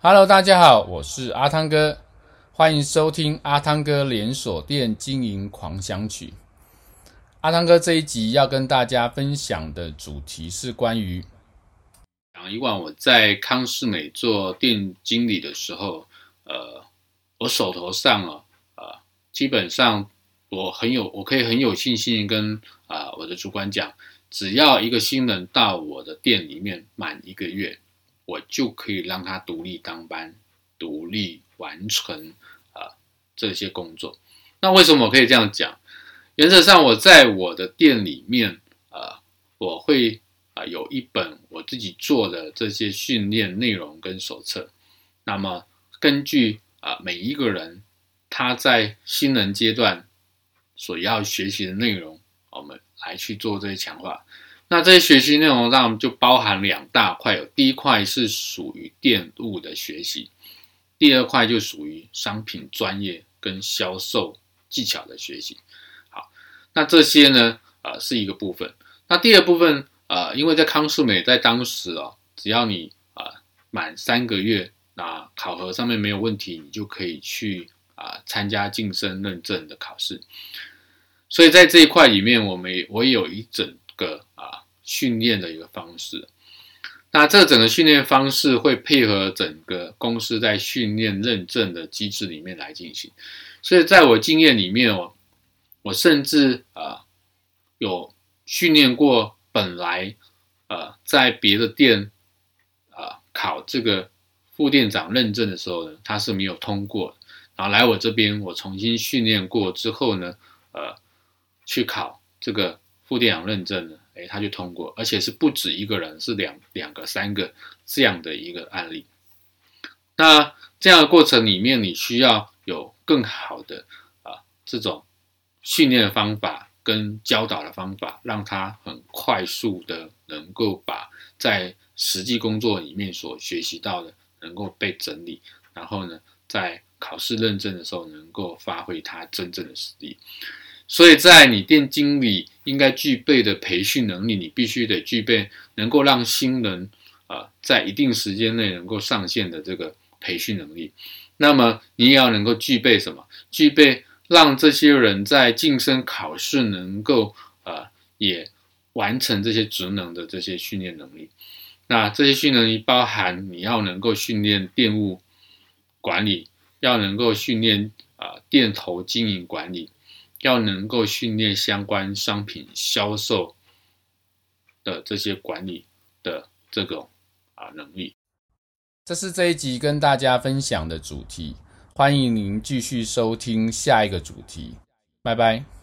Hello，大家好，我是阿汤哥，欢迎收听阿汤哥连锁店经营狂想曲。阿汤哥这一集要跟大家分享的主题是关于讲，以往我在康是美做店经理的时候，呃，我手头上啊，呃，基本上我很有，我可以很有信心跟啊、我的主管讲，只要一个新人到我的店里面满一个月。我就可以让他独立当班，独立完成啊、这些工作。那为什么我可以这样讲？原则上，我在我的店里面啊、我会啊、有一本我自己做的这些训练内容跟手册。那么根据啊、每一个人他在新人阶段所要学习的内容，我们来去做这些强化。那这些学习内容上就包含两大块，有第一块是属于电务的学习，第二块就属于商品专业跟销售技巧的学习。好，那这些呢，呃，是一个部分。那第二部分，呃，因为在康是美在当时哦，只要你啊、满三个月，那考核上面没有问题，你就可以去啊、参加晋升认证的考试。所以在这一块里面，我们我有一整个训练的一个方式，那这整个训练方式会配合整个公司在训练认证的机制里面来进行，所以在我经验里面哦，我甚至啊有训练过本来呃在别的店啊考这个副店长认证的时候呢，他是没有通过，然后来我这边我重新训练过之后呢，呃去考这个。副店长认证呢，诶，他就通过，而且是不止一个人，是两两个、三个这样的一个案例。那这样的过程里面，你需要有更好的啊这种训练的方法跟教导的方法，让他很快速的能够把在实际工作里面所学习到的能够被整理，然后呢，在考试认证的时候能够发挥他真正的实力。所以在你店经理应该具备的培训能力，你必须得具备能够让新人啊、在一定时间内能够上线的这个培训能力。那么你也要能够具备什么？具备让这些人在晋升考试能够啊、也完成这些职能的这些训练能力。那这些训练能力包含你要能够训练电务管理，要能够训练啊、呃、店头经营管理。要能够训练相关商品销售的这些管理的这种啊能力，这是这一集跟大家分享的主题。欢迎您继续收听下一个主题，拜拜。